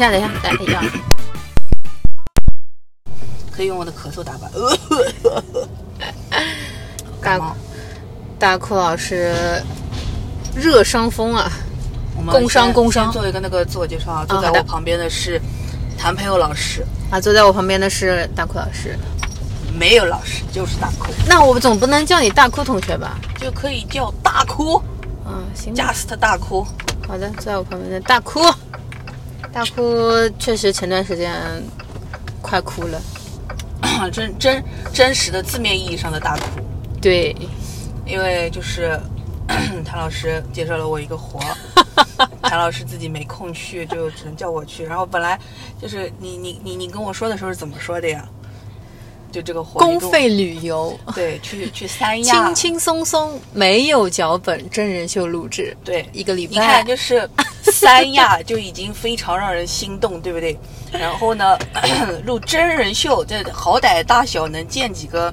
下，等一下，等一下，可以用我的咳嗽打败。大感冒大哭老师热伤风啊！我们工伤先工伤做一个那个自我介绍啊，坐在我旁边的是谭培友老师，啊，坐在我旁边的是大哭老师。没有老师就是大哭，那我总不能叫你大哭同学吧？就可以叫大哭嗯，行吧。，just 大哭。好的，坐在我旁边的大哭，大哭确实前段时间快哭了。真真真实的字面意义上的大哭，对，因为就是 谭老师介绍了我一个活儿，谭老师自己没空去，就只能叫我去。然后本来就是你你你你跟我说的时候是怎么说的呀？就这个活公费旅游，对，去去三亚，轻轻松松，没有脚本，真人秀录制，对一个礼拜。你看，就是 三亚就已经非常让人心动，对不对？然后呢，录真人秀，这好歹大小能见几个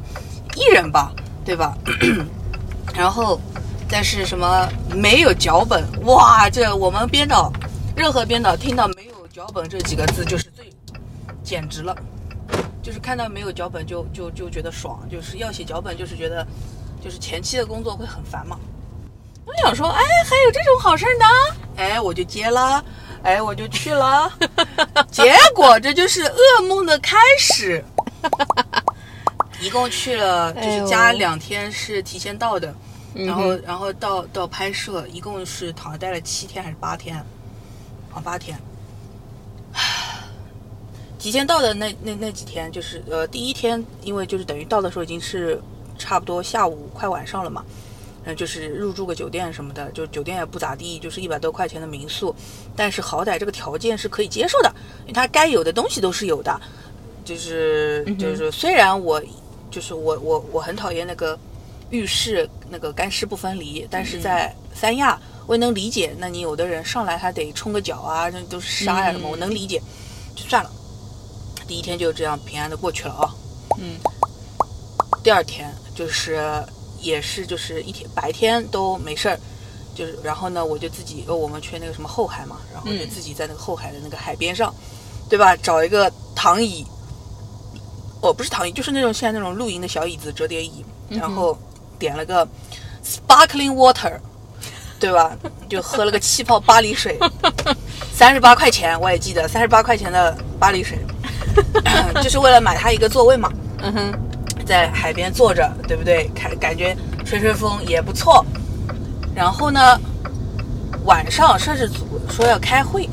艺人吧，对吧？然后，但是什么没有脚本，哇，这我们编导，任何编导听到没有脚本这几个字就是最，简直了。就是看到没有脚本就就就觉得爽，就是要写脚本，就是觉得，就是前期的工作会很烦嘛。我想说，哎，还有这种好事呢，哎，我就接了，哎，我就去了，结果这就是噩梦的开始。一共去了，就是加两天是提前到的，然后嗯然后到到拍摄，一共是好像待了七天还是八天，啊八天。提前到的那那那几天，就是呃第一天，因为就是等于到的时候已经是差不多下午快晚上了嘛，嗯，就是入住个酒店什么的，就酒店也不咋地，就是一百多块钱的民宿，但是好歹这个条件是可以接受的，因为它该有的东西都是有的，就是就是虽然我就是我我我很讨厌那个浴室那个干湿不分离，但是在三亚我也能理解，那你有的人上来还得冲个脚啊，那都是沙呀什么，嗯。我能理解，就算了，第一天就这样平安的过去了啊。嗯，第二天就是也是就是一天白天都没事儿，就是然后呢我就自己呃我们去那个什么后海嘛，然后就嗯自己在那个后海的那个海边上，对吧？找一个躺椅，哦不是躺椅，就是那种现在那种露营的小椅子折叠椅，然后点了个 sparkling water，对吧？就喝了个气泡巴黎水，三十八块钱我也记得，三十八块钱的巴黎水，就是为了买他一个座位嘛。嗯哼，在海边坐着，对不对？感感觉吹吹风也不错。然后呢，晚上摄制组说要开会，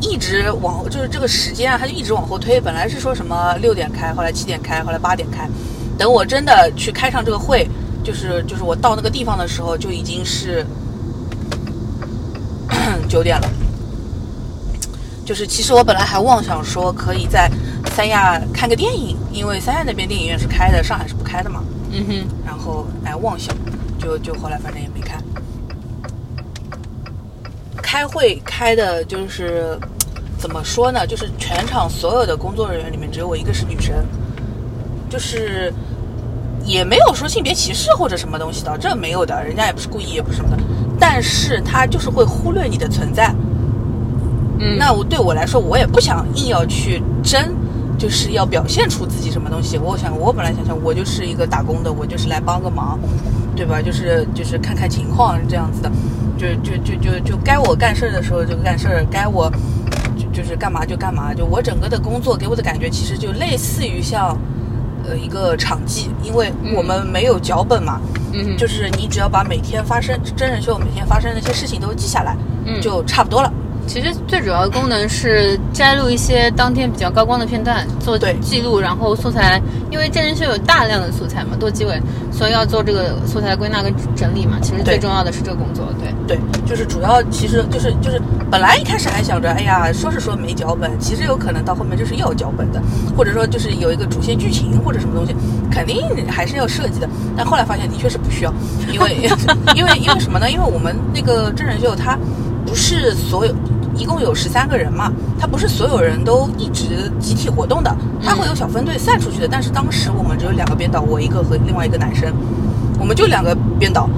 一直往就是这个时间啊，他就一直往后推。本来是说什么六点开，后来七点开，后来八点开。等我真的去开上这个会，就是就是我到那个地方的时候，就已经是九点了。就是其实我本来还妄想说可以在三亚看个电影，因为三亚那边电影院是开的，上海是不开的嘛。嗯哼，然后哎妄想，就就后来反正也没看。开会开的就是怎么说呢？就是全场所有的工作人员里面只有我一个是女生，就是也没有说性别歧视或者什么东西的，这没有的，人家也不是故意，也不是什么的，但是他就是会忽略你的存在。嗯，那我对我来说，我也不想硬要去争，就是要表现出自己什么东西。我想，我本来想想，我就是一个打工的，我就是来帮个忙，对吧？就是就是看看情况这样子的，就就就就就该我干事儿的时候就干事儿，该我就就是干嘛就干嘛。就我整个的工作给我的感觉，其实就类似于像呃一个场记，因为我们没有脚本嘛，嗯，就是你只要把每天发生真人秀每天发生的那些事情都记下来，嗯就差不多了。其实最主要的功能是摘录一些当天比较高光的片段做对记录，然后素材，因为真人秀有大量的素材嘛，多机位，所以要做这个素材归纳跟整理嘛。其实最重要的是这个工作，对，对，就是主要其实就是就是本来一开始还想着，哎呀，说是说没脚本，其实有可能到后面就是要脚本的，或者说就是有一个主线剧情或者什么东西，肯定还是要设计的。但后来发现的确是不需要，因为 因为因为什么呢？因为我们那个真人秀它不是所有一共有十三个人嘛，他不是所有人都一直集体活动的，他会有小分队散出去的。但是当时我们只有两个编导，我一个和另外一个男生，我们就两个编导，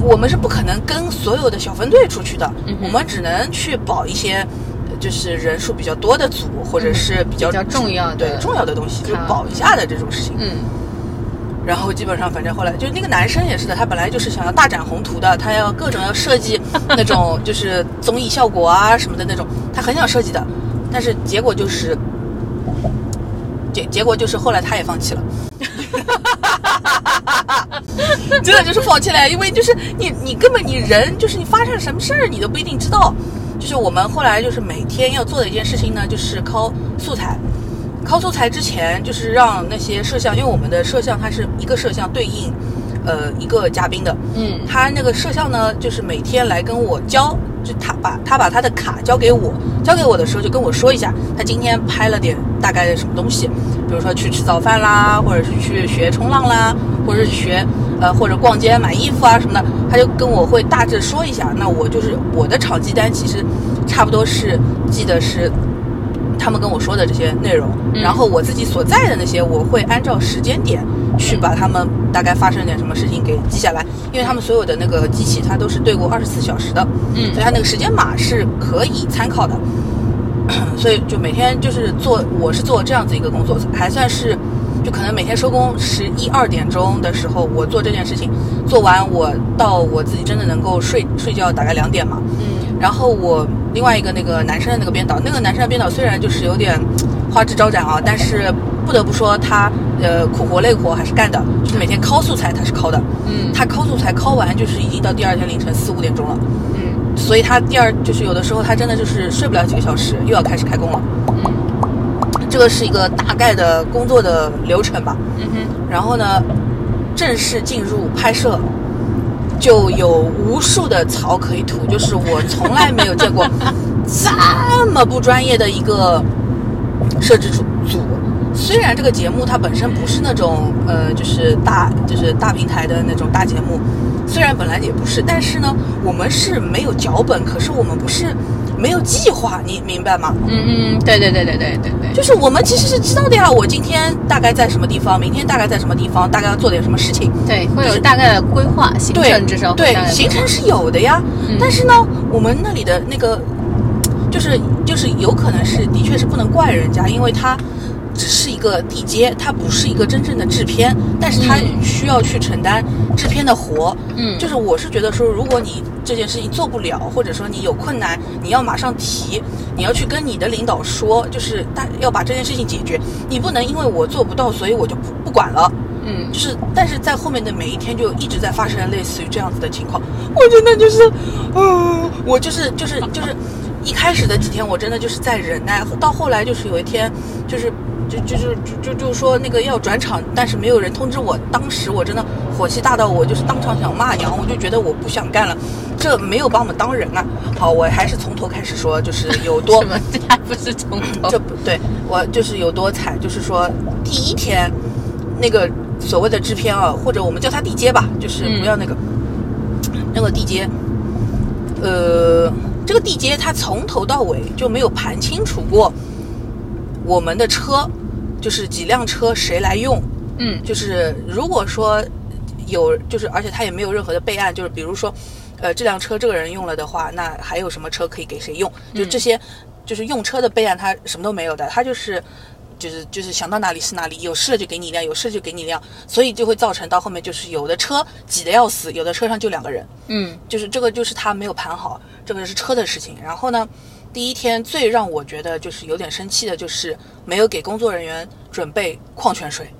我们是不可能跟所有的小分队出去的，我们只能去保一些。呃就是人数比较多的组，或者是比较比较重要的对重要的东西，就保一下的这种事情。嗯然后基本上，反正后来就那个男生也是的，他本来就是想要大展宏图的，他要各种要设计那种就是综艺效果啊什么的那种，他很想设计的，但是结果就是结结果就是后来他也放弃了。真的就是放弃了，因为就是你你根本你人就是你发生了什么事儿你都不一定知道。就是我们后来就是每天要做的一件事情呢，就是抠素材。拷素材之前，就是让那些摄像，因为我们的摄像它是一个摄像对应，呃，一个嘉宾的。嗯他那个摄像呢，就是每天来跟我交，就他把他把他的卡交给我，交给我的时候就跟我说一下，他今天拍了点大概的什么东西，比如说去吃早饭啦，或者是去学冲浪啦，或者是学呃或者逛街买衣服啊什么的，他就跟我会大致说一下。那我就是我的场记单其实差不多是记得是。他们跟我说的这些内容，嗯然后我自己所在的那些，我会按照时间点去把他们大概发生点什么事情给记下来，因为他们所有的那个机器它都是对过二十四小时的，嗯所以它那个时间码是可以参考的。所以就每天就是做，我是做这样子一个工作，还算是，就可能每天收工十一二点钟的时候，我做这件事情，做完我到我自己真的能够睡睡觉，大概两点嘛。嗯然后我另外一个那个男生的那个编导，那个男生的编导虽然就是有点花枝招展啊，但是不得不说他呃苦活累活还是干的，就是每天抠素材他是抠的，嗯。他抠素材抠完就是已经到第二天凌晨四五点钟了，嗯所以他第二就是有的时候他真的就是睡不了几个小时，又要开始开工了。嗯。这个是一个大概的工作的流程吧。嗯哼。然后呢，正式进入拍摄，就有无数的槽可以吐，就是我从来没有见过 这么不专业的一个摄制组组。虽然这个节目它本身不是那种呃，就是大就是大平台的那种大节目，虽然本来也不是，但是呢，我们是没有脚本，可是我们不是没有计划，你明白吗？嗯嗯，对对对对对对对，就是我们其实是知道的呀，我今天大概在什么地方，明天大概在什么地方，大概要做点什么事情。对会就是有大概的规划，行程至少会对行程是有的呀，嗯但是呢，我们那里的那个就是就是有可能是的确是不能怪人家，因为他只是一个地接，他不是一个真正的制片，但是他嗯需要去承担制片的活。嗯就是我是觉得说，如果你这件事情做不了，或者说你有困难，你要马上提，你要去跟你的领导说，就是大要把这件事情解决，你不能因为我做不到，所以我就不不管了。嗯就是，但是在后面的每一天就一直在发生类似于这样子的情况，我真的就是，嗯、我就是就是就是，一开始的几天我真的就是在忍耐，到后来就是有一天就是。就就就就就就说那个要转场，但是没有人通知我。当时我真的火气大到我就是当场想骂娘，我就觉得我不想干了，这没有把我们当人啊。好，我还是从头开始说，就是有多 什么这还不是从头 这不对，我就是有多惨，就是说第一天那个所谓的制片啊，或者我们叫他地接吧，就是嗯不要那个、那个地接，呃，这个地接他从头到尾就没有盘清楚过我们的车，就是几辆车谁来用，嗯就是如果说有，就是而且他也没有任何的备案，就是比如说，呃，这辆车这个人用了的话，那还有什么车可以给谁用？就这些，就是用车的备案，他什么都没有的，他就是。就是就是想到哪里是哪里，有事了就给你一辆，有事就给你一辆，所以就会造成到后面就是有的车挤得要死，有的车上就两个人，嗯就是这个就是他没有盘好，这个是车的事情。然后呢，第一天最让我觉得就是有点生气的，就是没有给工作人员准备矿泉水。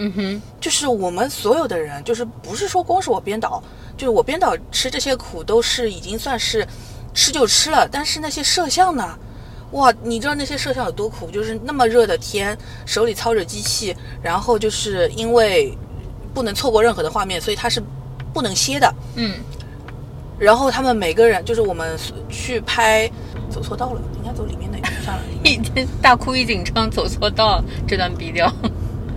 嗯哼就是我们所有的人，就是不是说光是我编导，就是我编导吃这些苦都是已经算是吃就吃了，但是那些摄像呢？哇，你知道那些摄像有多苦？就是那么热的天，手里操着机器，然后就是因为不能错过任何的画面，所以他是不能歇的。嗯然后他们每个人，就是我们去拍，走错道了，应该走里面那个，算了。一天大哭一紧张走错道，这段逼掉。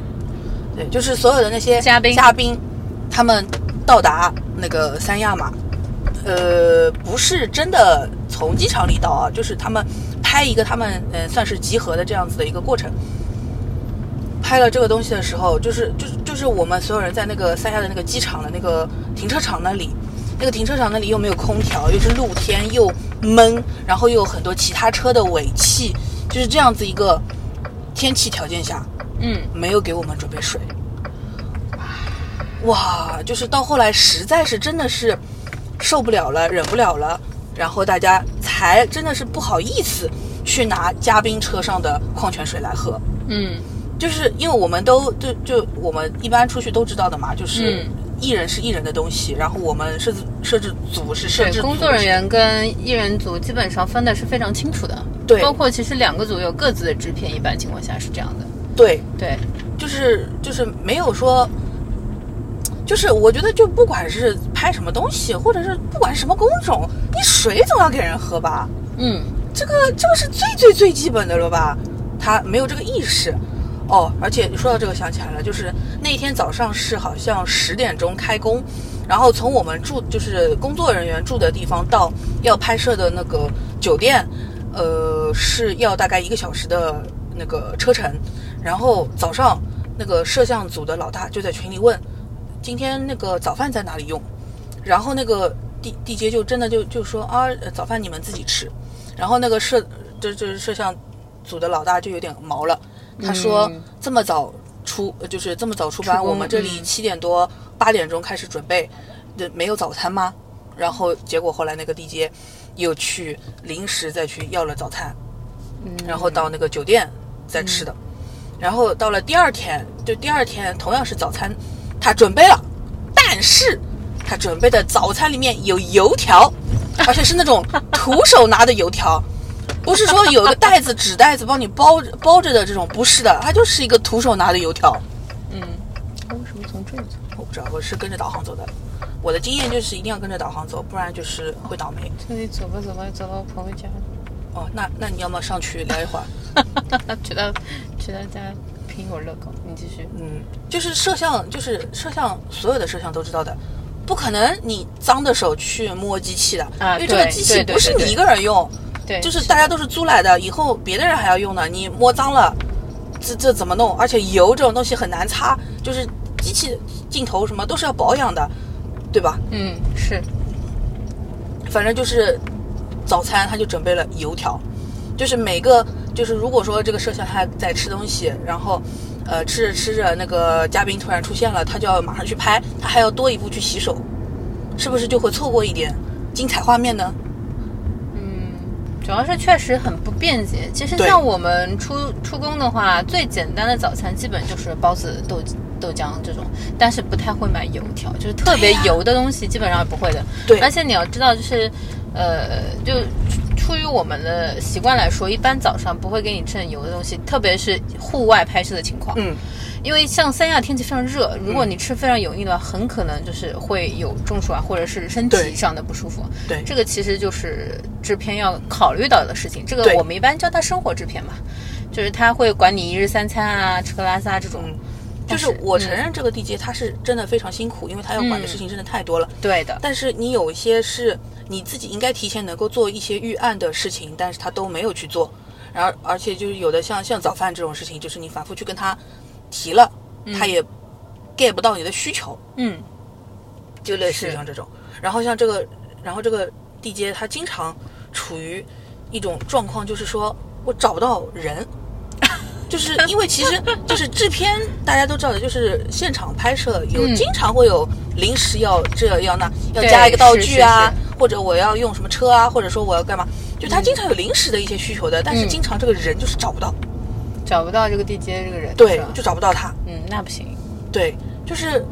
对，就是所有的那些嘉宾嘉宾，他们到达那个三亚嘛，呃，不是真的从机场里到啊，就是他们拍一个他们嗯、呃、算是集合的这样子的一个过程。拍了这个东西的时候，就是就是就是我们所有人在那个三亚的那个机场的那个停车场那里，那个停车场那里又没有空调，又是露天又闷，然后又有很多其他车的尾气，就是这样子一个天气条件下，嗯，没有给我们准备水。哇，就是到后来实在是真的是受不了了，忍不了了，然后大家才真的是不好意思去拿嘉宾车上的矿泉水来喝。嗯，就是因为我们都就就我们一般出去都知道的嘛，就是嗯艺人是艺人的东西，然后我们设置摄制组是摄对，制工作人员跟艺人组基本上分的是非常清楚的。对包括其实两个组有各自的制片，一般情况下是这样的。对，对，就是就是没有说，就是我觉得就不管是拍什么东西，或者是不管什么工种，你水总要给人喝吧，嗯，这个这个是最最最基本的了吧？他没有这个意识。哦，而且你说到这个想起来了，就是那一天早上是好像十点钟开工，然后从我们住就是工作人员住的地方到要拍摄的那个酒店，呃，是要大概一个小时的那个车程。然后早上那个摄像组的老大就在群里问，今天那个早饭在哪里用？然后那个地地接就真的就就说啊，呃早饭你们自己吃。然后那个摄这这摄像组的老大就有点毛了，他说、嗯这么早出，呃就是这么早出班，出我们这里嗯七点多八点钟开始准备，这没有早餐吗？然后结果后来那个地接又去临时再去要了早餐，嗯然后到那个酒店再吃的。然后到了第二天，就第二天同样是早餐，他准备了，但是他准备的早餐里面有油条，而且是那种徒手拿的油条，不是说有个袋子纸袋子帮你包着包着的这种，不是的，它就是一个徒手拿的油条。嗯，他为什么从这里走？我不知道，我是跟着导航走的。我的经验就是一定要跟着导航走，不然就是会倒霉。那你走吧走吧，走到我朋友家，哦，那那你要么上去聊一会儿？去他去他家苹果乐高，你继续。嗯，就是摄像，就是摄像，所有的摄像都知道的，不可能你脏的手去摸机器的，啊因为这个机器不是你一个人用，对，就是大家都是租来的，以后别的人还要用呢，你摸脏了，这这怎么弄？而且油这种东西很难擦，就是机器镜头什么都是要保养的，对吧？嗯是，反正就是早餐他就准备了油条，就是每个就是如果说这个摄像他在吃东西，然后呃吃着吃着那个嘉宾突然出现了，他就要马上去拍，他还要多一步去洗手，是不是就会错过一点精彩画面呢？嗯，主要是确实很不便捷。其实像我们出出工的话，最简单的早餐基本就是包子、豆豆浆这种，但是不太会买油条，就是特别油的东西基本上不会的。对而且你要知道，就是呃，就出于我们的习惯来说，一般早上不会给你吃很油的东西，特别是户外拍摄的情况。嗯，因为像三亚天气非常热，如果你吃非常油腻的话，很可能就是会有中暑啊，或者是身体上的不舒服。对这个其实就是制片要考虑到的事情。这个我们一般叫它生活制片嘛，就是他会管你一日三餐啊、吃喝拉撒这种。嗯就是我承嗯认这个地接他是真的非常辛苦，因为他要管的事情真的太多了。对的，但是你有一些是你自己应该提前能够做一些预案的事情，但是他都没有去做。然后而且就是有的像像早饭这种事情，就是你反复去跟他提了，他也 get 不到你的需求，嗯就类似于像这种。然后像这个，然后这个地接他经常处于一种状况，就是说我找不到人。就是因为其实 就是制片，大家都知道的，就是现场拍摄有嗯。经常会有临时要这要那要加一个道具啊是，或者我要用什么车啊，或者说我要干嘛，就他经常有临时的一些需求的，但是嗯。经常这个人就是找不到，找不到这个地接这个人，对就找不到他，嗯，那不行。对，就是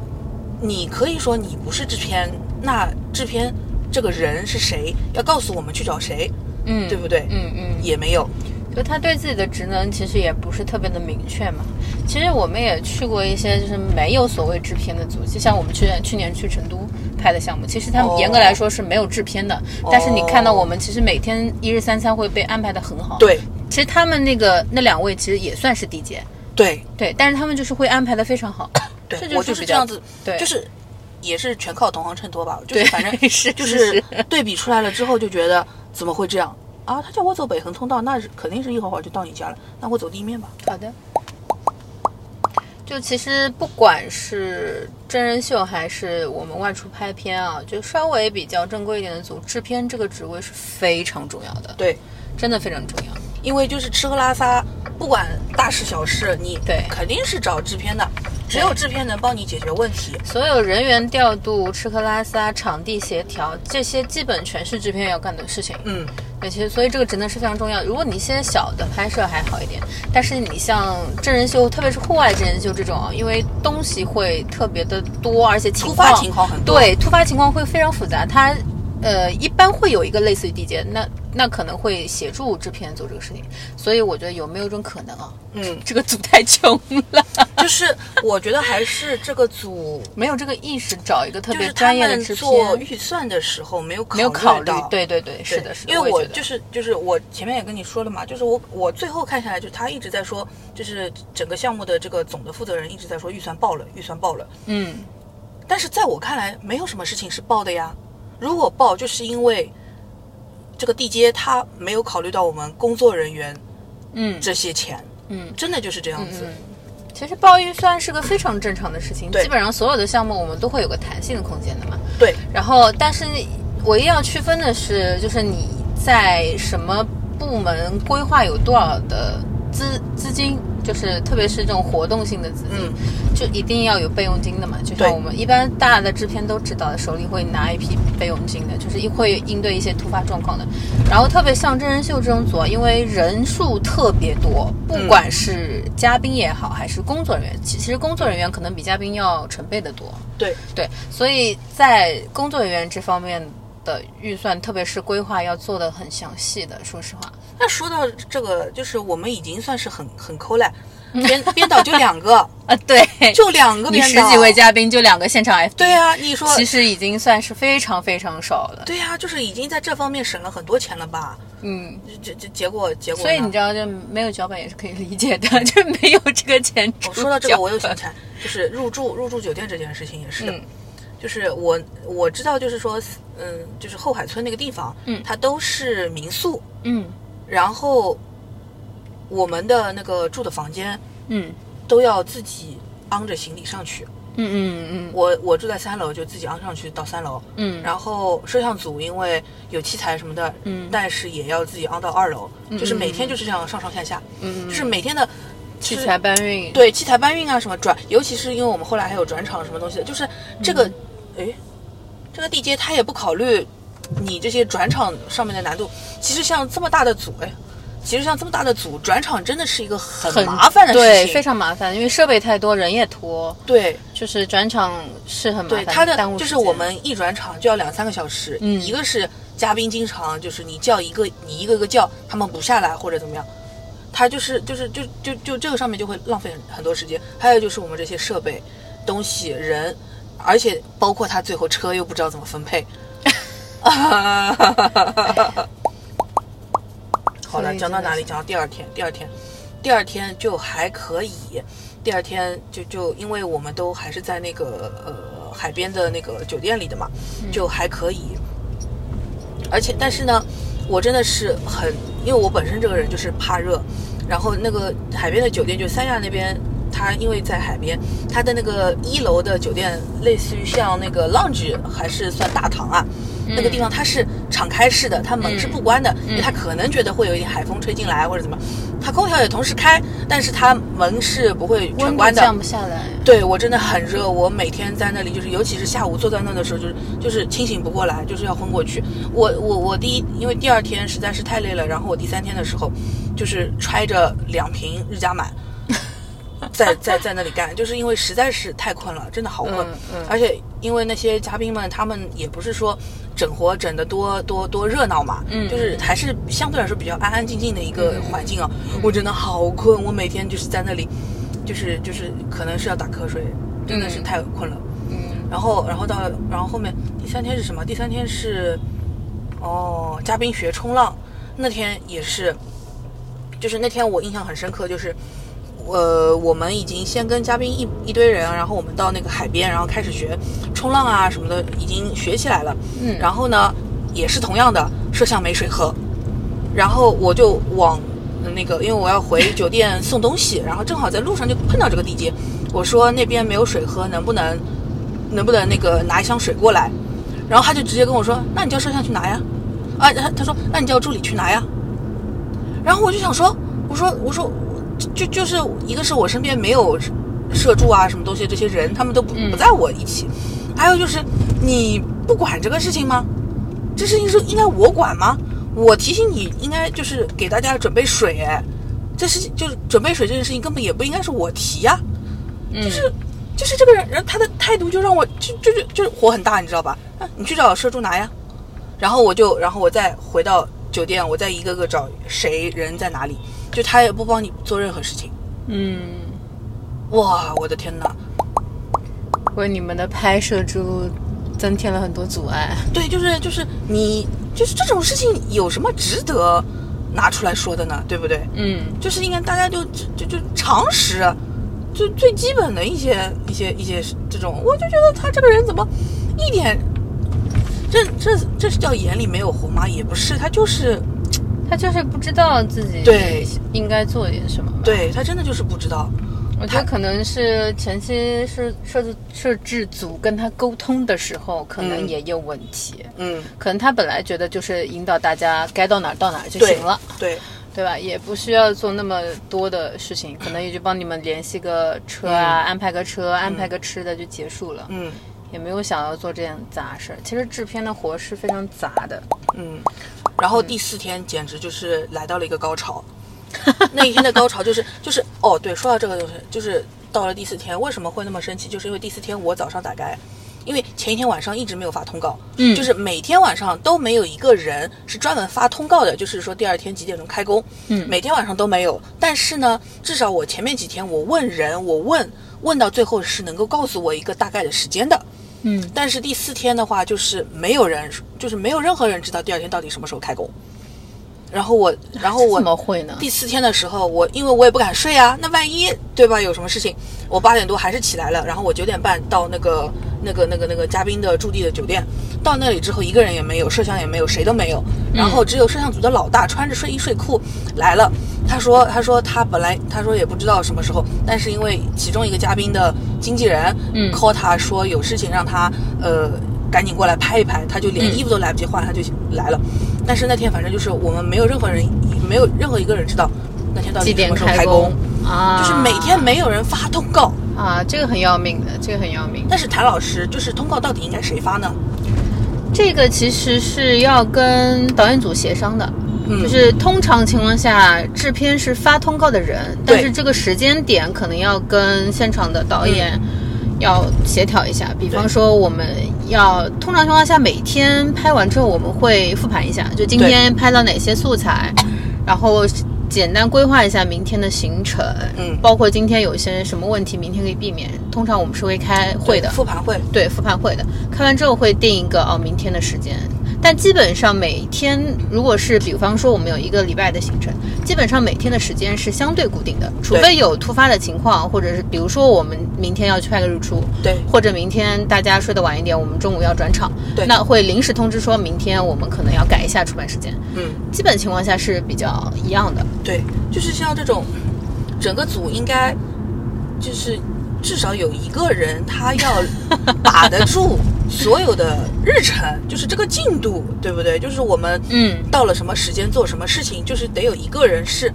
你可以说你不是制片，那制片这个人是谁，要告诉我们去找谁，嗯，对不对？嗯嗯，也没有，就他对自己的职能其实也不是特别的明确嘛。其实我们也去过一些就是没有所谓制片的组，就像我们去去年去成都拍的项目，其实他们哦严格来说是没有制片的。但是你看到我们其实每天一日三餐会被安排的很好。，对其实他们那个那两位其实也算是地接，对对，但是他们就是会安排的非常好。对我是就是这样子，对就是也是全靠同行衬托吧，就是对反正 是就是是对比出来了之后就觉得怎么会这样啊？他叫我走北横通道，那是肯定是一会儿会儿就到你家了，那我走地面吧。好的。就其实不管是真人秀还是我们外出拍片啊，就稍微比较正规一点的组，制片这个职位是非常重要的，对，真的非常重要。因为就是吃喝拉撒，不管大事小事，你对肯定是找制片的，只有制片能帮你解决问题。所有人员调度、吃喝拉撒、场地协调，这些基本全是制片要干的事情。嗯，对，其实所以这个职能是非常重要。如果你一些小的拍摄还好一点，但是你像真人秀，特别是户外真人秀这种啊，因为东西会特别的多，而且情突况发情况很多。对突发情况会非常复杂。它呃一般会有一个类似于地接那那可能会协助制片做这个事情。所以我觉得有没有一种可能啊？嗯，这个组太穷了，就是我觉得还是这个组，没有这个意识，找一个特别他专业的制们做。预算的时候没有考没有考虑到，对对对，对是的，是的，因为我就是就是我前面也跟你说了嘛，就是我我最后看下来，就是他一直在说，就是整个项目的这个总的负责人一直在说预算爆了，预算爆了。嗯，但是在我看来，没有什么事情是爆的呀。如果爆，就是因为这个地接他没有考虑到我们工作人员嗯这些钱，嗯真的就是这样子。嗯，其实报预算是个非常正常的事情，对基本上所有的项目我们都会有个弹性的空间的嘛。对，然后，但是唯一要区分的是，就是你在什么部门规划有多少的资资金，就是特别是这种活动性的资金，嗯就一定要有备用金的嘛。就像我们一般大的制片都知道，手里会拿一批备用金的，就是会应对一些突发状况的。然后特别像真人秀这种组啊，因为人数特别多，不管是嘉宾也好，还是工作人员，其其实工作人员可能比嘉宾要成倍的多。对，对，所以在工作人员这方面的预算，特别是规划，要做的很详细的。说实话，那说到这个，就是我们已经算是很很抠了，编编导就两个，啊，对，就两个编导，十几位嘉宾就两个现场 F，对啊，你说。其实已经算是非常非常少了。对呀、就是已经在这方面省了很多钱了吧？嗯，这这结果结果，所以你知道，就没有脚本也是可以理解的，就没有这个钱我说到这个，我又想本。起来，就是入住入住酒店这件事情也是。的，嗯就是我我知道，就是说，嗯，就是后海村那个地方，嗯它都是民宿，嗯然后我们的那个住的房间嗯都要自己昂着行李上去。嗯嗯嗯我我住在三楼，就自己昂上去到三楼。嗯然后摄像组因为有器材什么的，嗯但是也要自己昂到二楼，就是每天就是这样上上下下，嗯，就是每天的器材搬运，对器材搬运啊什么转，尤其是因为我们后来还有转场什么东西的，就是这个，嗯哎、这个地接他也不考虑你这些转场上面的难度。其实像这么大的组，哎，其实像这么大的组转场真的是一个很很麻烦的事情对，情，非常麻烦，因为设备太多，人也拖，对就是转场是很麻烦，对他的耽误就是我们一转场就要两三个小时，嗯一个是嘉宾经常就是你叫一个你一个个叫他们不下来或者怎么样。他就是就是就就就这个上面就会浪费很很多时间，还有就是我们这些设备、东西、人，而且包括他最后车又不知道怎么分配。好了，讲到哪里？讲到第二天，第二天，第二天就还可以。第二天就就因为我们都还是在那个呃海边的那个酒店里的嘛，就还可以。而且但是呢，我真的是很，因为我本身这个人就是怕热，然后那个海边的酒店就三亚那边，它因为在海边，它的那个一楼的酒店类似于像那个 lounge 还是算大堂啊，那个地方它是敞开式的，它门是不关的，因为它可能觉得会有一点海风吹进来或者怎么，它空调也同时开，但是它门是不会全关的，降不下来。对我真的很热，我每天在那里就是，尤其是下午坐在那的时候，就是就是清醒不过来，就是要昏过去。我我我第一，因为第二天实在是太累了，然后我第三天的时候，就是揣着两瓶日加满，在在在那里干，就是因为实在是太困了，真的好困。嗯嗯而且因为那些嘉宾们，他们也不是说整活整得多多多热闹嘛，嗯就是还是相对来说比较安安静静的一个环境啊。我真的好困，我每天就是在那里，就是就是可能是要打瞌睡，真的是嗯太困了。嗯然后然后到然后后面第三天是什么？第三天是哦，嘉宾学冲浪，那天也是，就是那天我印象很深刻，就是呃，我们已经先跟嘉宾一一堆人，然后我们到那个海边，然后开始学冲浪啊什么的，已经学起来了。嗯然后呢，也是同样的，摄像没水喝，然后我就往呃那个，因为我要回酒店送东西，然后正好在路上就碰到这个地接，我说那边没有水喝，能不能能不能那个拿一箱水过来？然后他就直接跟我说，那你叫摄像去拿呀。啊，他他说那你叫助理去拿呀。然后我就想说，我说我说就就是一个是我身边没有社助啊什么东西这些人，他们都不嗯不在我一起，还有就是你不管这个事情吗？这事情是应该我管吗？我提醒你应该就是给大家准备水，哎，这事情就是准备水这件事情根本也不应该是我提呀、嗯就是就是这个人，人他的态度就让我就就就就是火很大，你知道吧？啊，你去找社助拿呀。然后我就，然后我再回到酒店，我再一个个找谁人在哪里，就他也不帮你做任何事情。嗯，哇，我的天哪！为你们的拍摄之路增添了很多阻碍。对，就是就是你就是这种事情有什么值得拿出来说的呢？对不对？嗯，就是应该大家就就就就常识，就最基本的一些一些一些这种，我就觉得他这个人怎么一点，这这这是叫眼里没有红吗？也不是，他就是他就是不知道自己对应该做点什么吧。对他真的就是不知道。我觉得可能是前期是设置摄制组跟他沟通的时候，可能嗯也有问题。嗯，可能他本来觉得就是引导大家该到哪儿到哪儿就行了，对对吧？也不需要做那么多的事情，可能也就帮你们联系个车啊，安排个车，安排个吃的就结束了，嗯也没有想要做这件杂事儿。其实制片的活是非常杂的，嗯，然后第四天简直就是来到了一个高潮。那一天的高潮就是就是哦，对，说到这个东西，就是到了第四天，为什么会那么生气？就是因为第四天我早上打开，因为前一天晚上一直没有发通告，嗯就是每天晚上都没有一个人是专门发通告的，就是说第二天几点钟开工，嗯每天晚上都没有。但是呢，至少我前面几天我问人，我问问到最后是能够告诉我一个大概的时间的，嗯，但是第四天的话，就是没有人，就是没有任何人知道第二天到底什么时候开工。然后我，然后我怎么会呢？第四天的时候，我因为我也不敢睡啊，那万一对吧？有什么事情，我八点多还是起来了，然后我九点半到那个那个那个那个嘉宾的驻地的酒店，到那里之后一个人也没有，摄像也没有，谁都没有，然后只有摄像组的老大穿着睡衣睡裤来了，他说他说他本来他说也不知道什么时候，但是因为其中一个嘉宾的经纪人嗯。call 他说有事情让他呃赶紧过来拍一拍，他就连嗯衣服都来不及换，他就来了。但是那天反正就是我们没有任何人，没有任何一个人知道那天到几点底什么时候开工啊？就是每天没有人发通告。啊，这个很要命的，这个很要命。但是谭老师，就是通告到底应该谁发呢？这个其实是要跟导演组协商的，嗯就是通常情况下，制片是发通告的人，但是这个时间点可能要跟现场的导演要协调一下。比方说，我们要通常情况下每天拍完之后，我们会复盘一下，就今天拍到哪些素材，然后。简单规划一下明天的行程，嗯包括今天有些什么问题，明天可以避免。通常我们是会开会的，复盘会。对复盘会的，开完之后会定一个哦明天的时间，但基本上每天如果是比方说我们有一个礼拜的行程，基本上每天的时间是相对固定的，除非有突发的情况，或者是比如说我们明天要去拍个日出，对。或者明天大家睡得晚一点，我们中午要转场，对。那会临时通知说明天我们可能要改一下出版时间，嗯，基本情况下是比较一样的。对，就是像这种，整个组应该就是至少有一个人，他要把得住 所有的日程，就是这个进度，对不对？就是我们嗯。到了什么时间做什么事情，就是得有一个人是。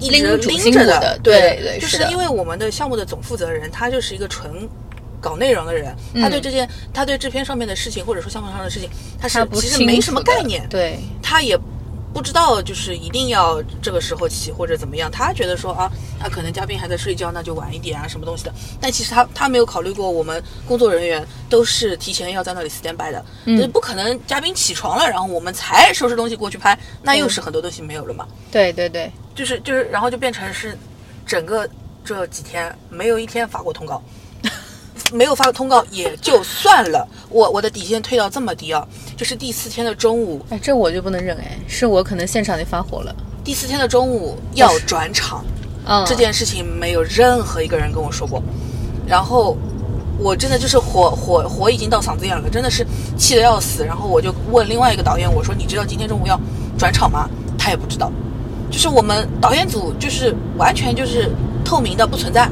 一直拎拎着的对就是因为我们的项目的总负责人，他就是一个纯搞内容的人，他对嗯这件，他对制片上面的事情，或者说项目上的事情，他是其实没什么概念，对，他也不知道就是一定要这个时候起或者怎么样，他觉得说啊，那可能嘉宾还在睡觉，那就晚一点啊什么东西的。但其实他他没有考虑过我们工作人员都是提前要在那里 stand by 的，嗯，不可能嘉宾起床了，然后我们才收拾东西过去拍，那又是很多东西没有了嘛。对对对，就是就是，然后就变成是整个这几天没有一天发过通告。没有发通告也就算了，我我的底线退到这么低啊，就是第四天的中午，哎，这我就不能忍哎，是我可能现场就发火了。第四天的中午要转场，嗯这件事情没有任何一个人跟我说过。然后我真的就是火火火已经到嗓子眼了，真的是气得要死。然后我就问另外一个导演，我说：“你知道今天中午要转场吗？”他也不知道。就是我们导演组就是完全就是透明的，不存在，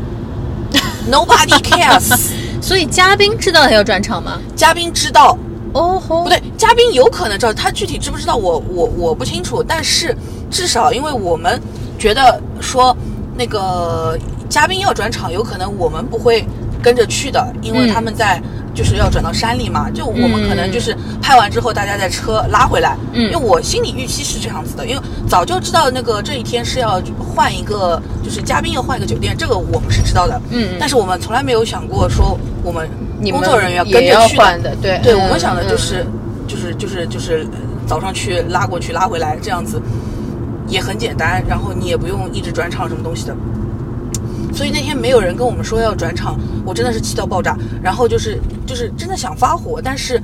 nobody cares。所以嘉宾知道他要转场吗？嘉宾知道，哦吼，不对，嘉宾有可能知道，他具体知不知道我我我不清楚，但是至少因为我们觉得说那个嘉宾要转场，有可能我们不会跟着去的，因为嗯他们在就是要转到山里嘛，就我们可能嗯。就是拍完之后大家在车拉回来，嗯。因为我心理预期是这样子的，因为早就知道那个这一天是要换一个，就是嘉宾要换一个酒店，这个我们是知道的，嗯。但是我们从来没有想过说我们工作人员跟着去的换的，对。我们想的就嗯。是、就是就是就是呃早上去拉过去拉回来这样子，也很简单，然后你也不用一直转场什么东西的。所以那天没有人跟我们说要转场，我真的是气到爆炸。然后就是就是真的想发火，但是，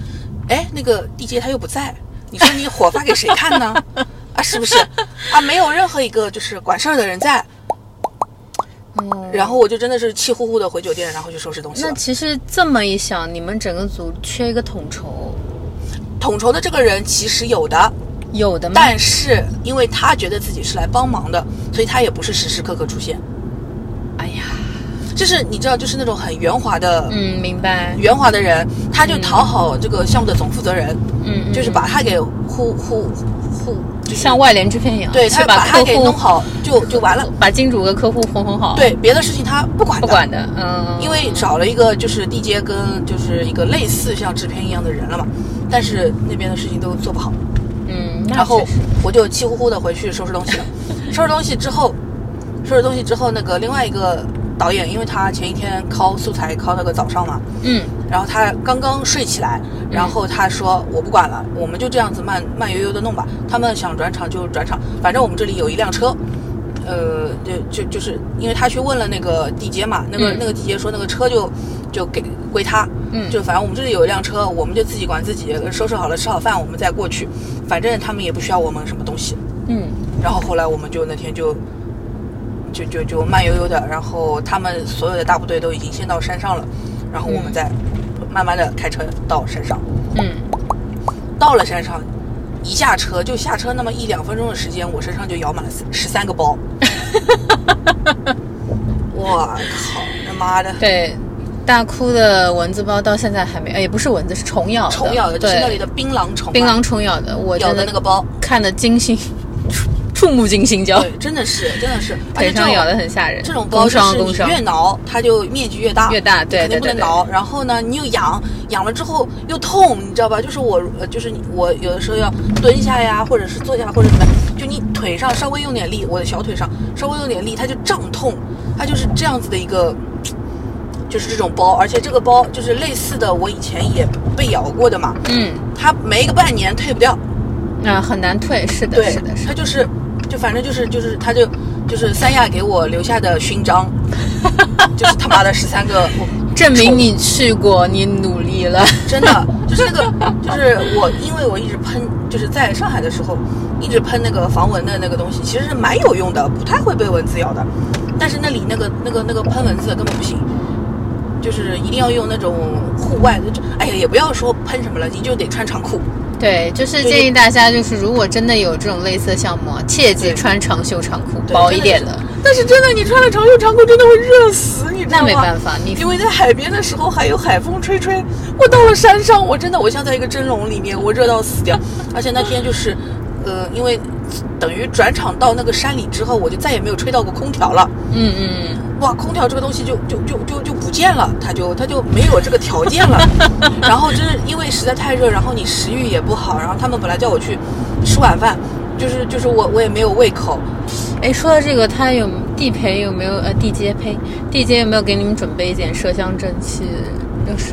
哎，那个地接他又不在，你说你火发给谁看呢？啊，是不是？啊，没有任何一个就是管事儿的人在。嗯然后我就真的是气呼呼的回酒店，然后去收拾东西了那。其实这么一想，你们整个组缺一个统筹，统筹的这个人其实有的，有的吗？但是因为他觉得自己是来帮忙的，所以他也不是时时刻刻出现。就是你知道，就是那种很圆滑的、嗯，明白，圆滑的人，他就讨好这个项目的总负责人，嗯，嗯就是把他给呼呼呼，就像外联制片一样，对把他把他给弄好就就完了。把金主跟客户哄哄好，，对别的事情他不管，不管的，嗯，因为找了一个就是地接跟就是一个类似像制片一样的人了嘛，但是那边的事情都做不好。嗯，然后我就气呼呼的回去收拾东西了。收拾东西之后，收拾东西之后，那个另外一个导演，因为他前一天拷素材拷到个早上嘛，嗯然后他刚刚睡起来，然后他说我不管了，我们就这样子慢慢悠悠的弄吧。他们想转场就转场，反正我们这里有一辆车。呃，就就就是因为他去问了那个地接嘛，那个、嗯那个地接说那个车就就给归他，嗯就反正我们这里有一辆车，我们就自己管自己，收拾好了吃好饭，我们再过去，反正他们也不需要我们什么东西。嗯然后后来我们就那天就就就就慢悠悠的，然后他们所有的大部队都已经先到山上了，然后我们嗯再慢慢的开车到山上。嗯，到了山上，一下车就下车那么一两分钟的时间，我身上就摇满了十三个包。我靠，他妈的！对。大哭的蚊子包到现在还没，哎，也不是蚊子，是虫咬的，虫咬的，就是对那里的槟榔虫啊、槟榔虫咬的，我咬真的那个包，看得惊心，触触目惊心叫，对，真的是，真的是，而且这种腿上咬的很吓人。这种包是你越挠，它就面积越大，越大对肯定不能挠。然后呢，你又痒，痒了之后又痛，你知道吧？就是我，呃就是我有的时候要蹲下呀，或者是坐下，或者怎么，就你腿上稍微用点力，我的小腿上稍微用点力，它就胀痛，它就是这样子的一个。就是这种包，而且这个包就是类似的，我以前也被咬过的嘛，嗯，它没个半年退不掉，啊，很难退，是的，对，是的，是的。他就是，就反正就是就是，他就就是三亚给我留下的勋章，就是他妈的十三个，我 证明你去过，你努力了。真的就是那个，就是我，因为我一直喷，就是在上海的时候一直喷那个防蚊的那个东西，其实是蛮有用的，不太会被蚊子咬的，但是那里那个那个那个喷蚊子的根本不行。就是一定要用那种户外的，就哎呀，也不要说喷什么了，你就得穿长裤。对，就是建议大家，就是如果真的有这种类似的项目，啊，切记穿长袖长裤，薄一点的。但是真的，你穿了长袖长裤，真的会热死，你知道那？没办法，你因为在海边的时候还有海风吹吹，我到了山上，我真的我像在一个蒸笼里面，我热到死掉。而且那天就是，呃，因为等于转场到那个山里之后，我就再也没有吹到过空调了。嗯嗯嗯，哇，空调这个东西就就就就就不见了，它就它就没有这个条件了。然后就是因为实在太热，然后你食欲也不好，然后他们本来叫我去吃晚饭，就是就是我我也没有胃口。哎，说到这个，他有地陪有没有呃地接呸地接有没有给你们准备一点麝香正气，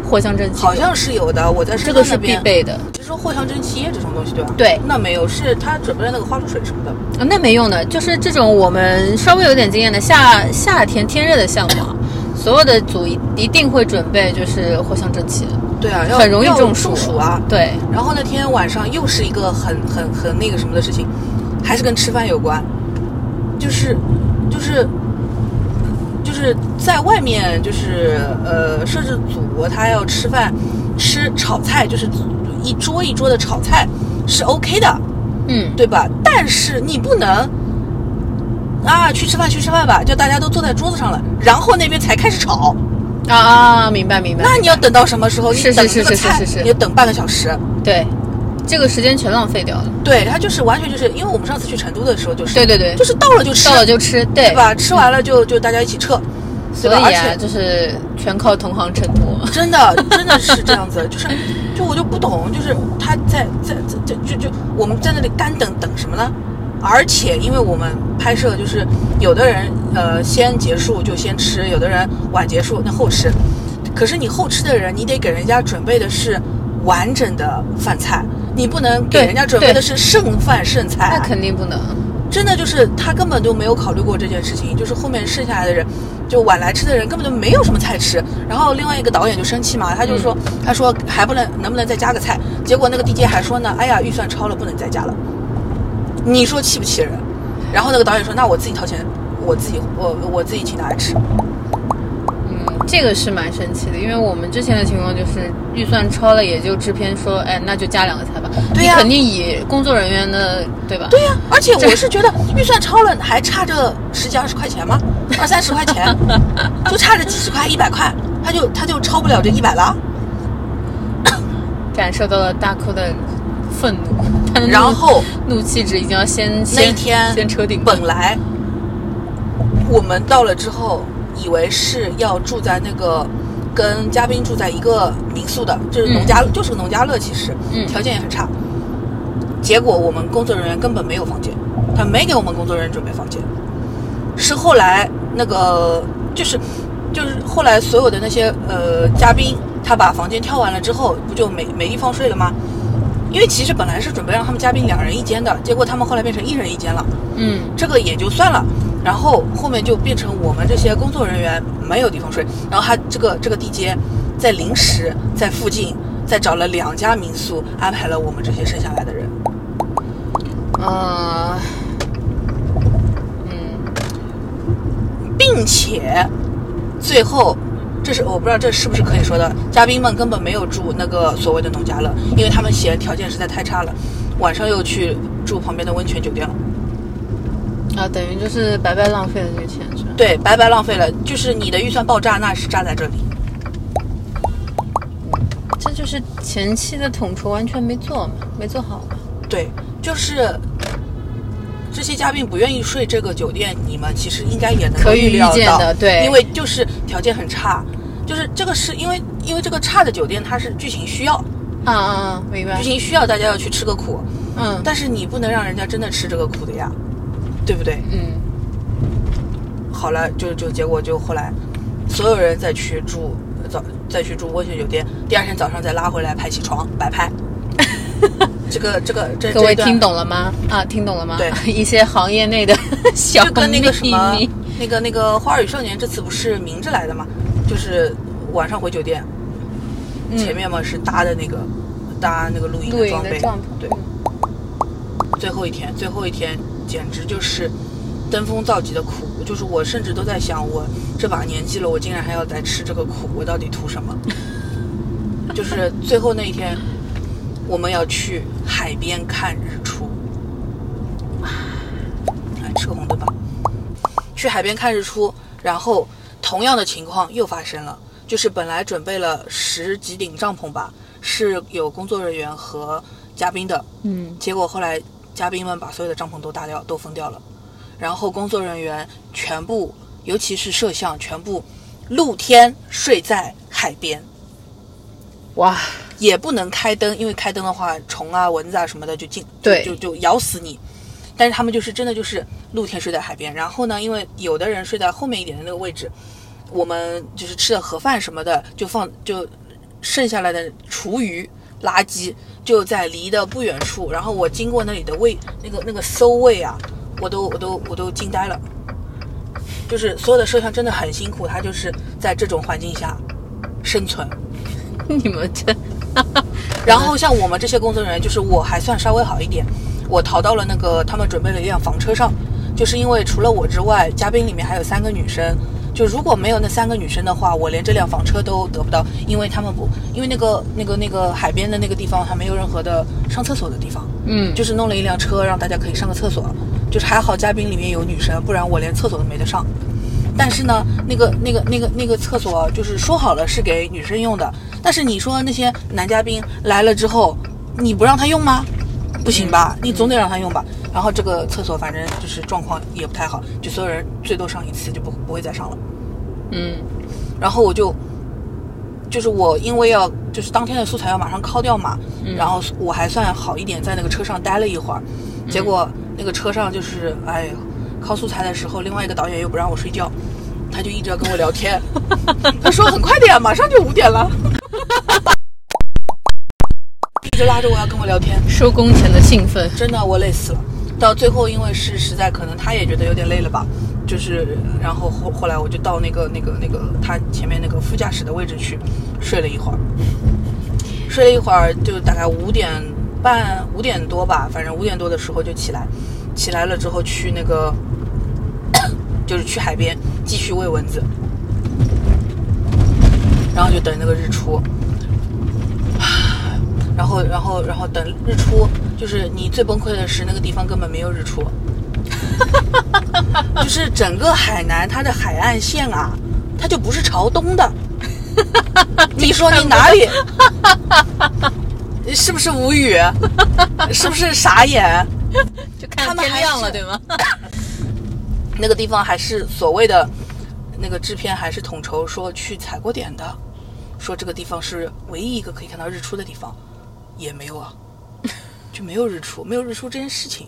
藿香正气？好像是有的，我在这个是。必备的就说藿香正气液这种东西对吧？对那没有，是他准备了那个花露水什么的。啊，那没用的，就是这种我们稍微有点经验的夏夏天天热的项目啊，所有的组一一定会准备就是藿香正气，对啊，要很容易中暑啊。对，然后那天晚上又是一个很很很那个什么的事情，还是跟吃饭有关，就是就是就是在外面，就是呃，摄制组他要吃饭，吃炒菜，就是一桌一桌的炒菜是 OK 的，嗯，对吧？但是你不能啊，去吃饭去吃饭吧，就大家都坐在桌子上了，然后那边才开始炒，啊啊，明白明白。那你要等到什么时候？你等是是这个菜是是是是你要等半个小时。对，这个时间全浪费掉了。对，他就是完全就是因为我们上次去成都的时候就是，对对对就是到了就吃，到了就吃，对对？吧？吃完了就就大家一起撤，所以啊，就是全靠同行衬托。真的真的是这样子，就是就我就不懂，就是他在在在在就就我们在那里干等等什么呢？而且因为我们拍摄就是有的人呃先结束就先吃，有的人晚结束那后吃，可是你后吃的人你得给人家准备的是完整的饭菜，你不能给人家准备的是剩饭剩菜啊，那肯定不能。真的就是他根本就没有考虑过这件事情，就是后面剩下来的人，就晚来吃的人根本就没有什么菜吃。然后另外一个导演就生气嘛，他就说，他说还不能能不能再加个菜？结果那个 DJ 还说呢，哎呀预算超了，不能再加了。你说气不气人？然后那个导演说，那我自己掏钱，我自己我我自己请他来吃。嗯，这个是蛮神奇的，因为我们之前的情况就是预算超了，也就制片说，哎，那就加两个菜吧。对呀你肯定以工作人员的，对吧？对呀、而且我是觉得预算超了，还差这十几二十块钱吗？二三十块钱，就差这几十块一百块，他就他就超不了这一百了。感受到了大哭的愤怒，他的然后怒气值已经要先先天先车顶。本来我们到了之后，以为是要住在那个跟嘉宾住在一个民宿的，就是农家，就是个农家乐，其实，嗯条件也很差。结果我们工作人员根本没有房间，他没给我们工作人员准备房间，是后来那个就是就是后来所有的那些呃嘉宾，他把房间挑完了之后，不就没没地方睡了吗？因为其实本来是准备让他们嘉宾两人一间的，结果他们后来变成一人一间了。嗯，这个也就算了，然后后面就变成我们这些工作人员没有地方睡，然后他这个这个地接在临时在附近再找了两家民宿安排了我们这些剩下来的人，呃，嗯，并且最后。这是我不知道这是不是可以说的，嘉宾们根本没有住那个所谓的农家乐，因为他们嫌条件实在太差了，晚上又去住旁边的温泉酒店了。啊，等于就是白白浪费了这个钱，是吧？对，白白浪费了，就是你的预算爆炸，那是炸在这里。这就是前期的统筹完全没做嘛，没做好嘛。对，就是这些嘉宾不愿意睡这个酒店，你们其实应该也能可以预料预见到，的对因为就是条件很差，就是这个是因为因为这个差的酒店它是剧情需要，啊啊啊，明白剧。情需要大家要去吃个苦，嗯但是你不能让人家真的吃这个苦的呀，对不对？嗯，好了，就就结果就后来，所有人再去住早再去住温泉酒店，第二天早上再拉回来拍起床摆拍。这个这个这各位听懂了吗？啊，听懂了吗？对 一些行业内的小 就跟那个什么那个那个《花儿与少年》这次不是明着来的吗？就是晚上回酒店，嗯前面嘛是搭的那个搭那个露营的装备，对，最后一天，最后一天简直就是登峰造极的苦，就是我甚至都在想，我这把年纪了，我竟然还要再吃这个苦，我到底图什么？就是最后那一天，我们要去海边看日出。来吃个红灯吧。去海边看日出，然后同样的情况又发生了，就是本来准备了十几顶帐篷吧，是有工作人员和嘉宾的，嗯，结果后来嘉宾们把所有的帐篷都搭掉，都封掉了，然后工作人员全部，尤其是摄像，全部露天睡在海边，哇，也不能开灯，因为开灯的话，虫啊、蚊子啊什么的就进，对。就就就咬死你。但是他们就是真的就是露天睡在海边，然后呢，因为有的人睡在后面一点的那个位置，我们就是吃的盒饭什么的，就放就剩下来的厨余垃圾就在离的不远处，然后我经过那里的位那个那个收位啊，我都我都我都惊呆了。就是所有的摄像真的很辛苦，他就是在这种环境下生存。你们这然后像我们这些工作人员，就是我还算稍微好一点，我逃到了那个他们准备了一辆房车上，就是因为除了我之外，嘉宾里面还有三个女生，就如果没有那三个女生的话，我连这辆房车都得不到，因为他们不，因为那个那个那个海边的那个地方，还没有任何的上厕所的地方，嗯，就是弄了一辆车让大家可以上个厕所，就是还好嘉宾里面有女生，不然我连厕所都没得上。但是呢，那个那个那个那个厕所就是说好了是给女生用的，但是你说那些男嘉宾来了之后，你不让他用吗？不行吧，你总得让他用吧。然后这个厕所反正就是状况也不太好，就所有人最多上一次就不不会再上了。嗯然后我就，就是我因为要就是当天的素材要马上拷掉嘛，然后我还算好一点，在那个车上待了一会儿，结果那个车上就是哎呦，拷素材的时候，另外一个导演又不让我睡觉，他就一直要跟我聊天，他说很快的呀，马上就五点了，一直拉着我要跟我聊天，收工前的兴奋，真的我累死了。到最后，因为是实在可能他也觉得有点累了吧，就是然后后后来我就到那个那个那个他前面那个副驾驶的位置去睡了一会儿，睡了一会儿就大概五点半五点多吧，反正五点多的时候就起来，起来了之后去那个 就是去海边继续喂蚊子，然后就等那个日出。然后，然后，然后等日出，就是你最崩溃的是那个地方根本没有日出，就是整个海南它的海岸线啊，它就不是朝东的。你说你哪里？是不是无语？是不是傻眼？就看天亮了，对吗？那个地方还是所谓的那个制片还是统筹说去踩过点的，说这个地方是唯一一个可以看到日出的地方，也没有啊，就没有日出，没有日出这件事情。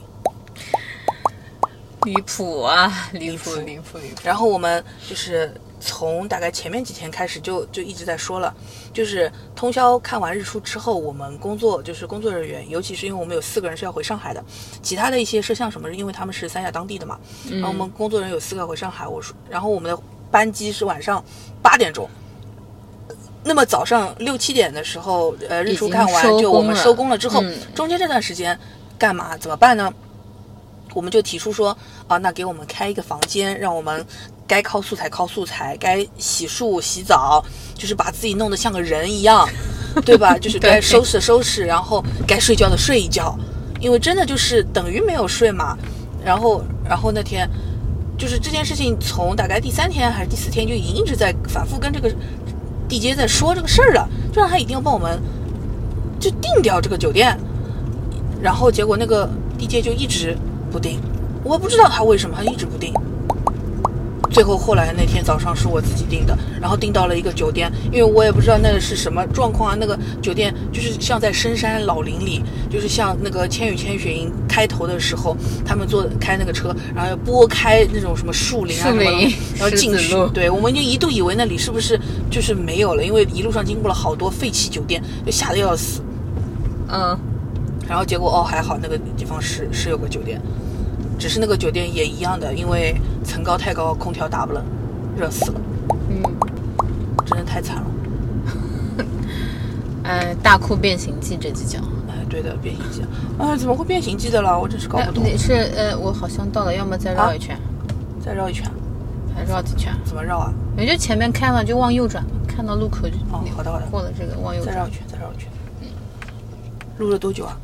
离谱啊，离谱，离谱，离谱。然后我们就是从大概前面几天开始就就一直在说了，就是通宵看完日出之后，我们工作就是工作人员，尤其是因为我们有四个人是要回上海的，其他的一些摄像什么，因为他们是三亚当地的嘛，然后我们工作人员有四个要回上海，我说，然后我们的班机是晚上八点钟。那么早上六七点的时候，呃，日出看完就我们收工了之后，嗯中间这段时间干嘛？怎么办呢？我们就提出说啊，那给我们开一个房间，让我们该靠素材靠素材，该洗漱洗澡，就是把自己弄得像个人一样，对吧？就是该收拾收拾，然后该睡觉的睡一觉，因为真的就是等于没有睡嘛。然后，然后那天就是这件事情，从大概第三天还是第四天就已经一直在反复跟这个地接在说这个事儿了，就让他一定要帮我们就定掉这个酒店。然后结果那个地接就一直不定，我不知道他为什么他一直不定。最后后来那天早上是我自己订的，然后订到了一个酒店，因为我也不知道那个是什么状况啊。那个酒店就是像在深山老林里，就是像那个《千与千寻》开头的时候，他们坐开那个车，然后要拨开那种什么树林啊什么的，然后进去。对，我们就一度以为那里是不是就是没有了，因为一路上经过了好多废弃酒店，就吓得要死。嗯，然后结果哦还好，那个地方是是有个酒店，只是那个酒店也一样的，因为层高太高，空调打不冷，热死了，嗯，真的太惨了。呃，大哭变形记这几讲。哎，对的，变形记，啊，怎么会变形记的了？我真是搞不懂。呃你是呃，我好像到了，要么再绕一圈，再绕一圈，还绕几圈？怎么绕啊？你就前面开了就往右转，看到路口就哦好的好的过了这个往右转，再绕一圈，再绕一圈。嗯录了多久啊？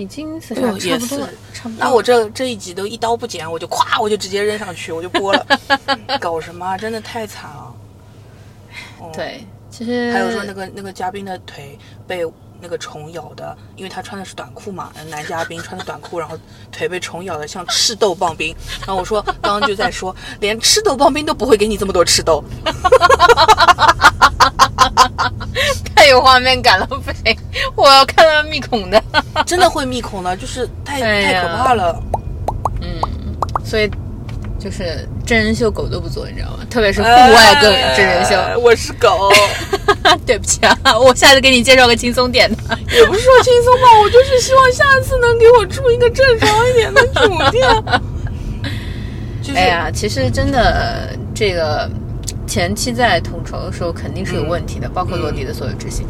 已经差不多了，差不多。那我这这一集都一刀不剪，我就咵我就直接扔上去，我就播了。搞什么啊？真的太惨了。哦对，其实还有说那个那个嘉宾的腿被那个虫咬的，因为他穿的是短裤嘛，呃男嘉宾穿的短裤，然后腿被虫咬的像赤豆棒冰。然后我说刚刚就在说，连赤豆棒冰都不会给你这么多赤豆，太有画面感了，不行，我要看到密孔的。真的会密孔的，就是太、哎太可怕了。嗯所以就是真人秀狗都不做，你知道吗？特别是户外更真人秀。哎我是狗，对不起啊，我下次给你介绍个轻松点的。也不是说轻松吧，我就是希望下次能给我住一个正常一点的酒店。就是、哎呀，其实真的这个前期在统筹的时候肯定是有问题的，包括落地的所有执行。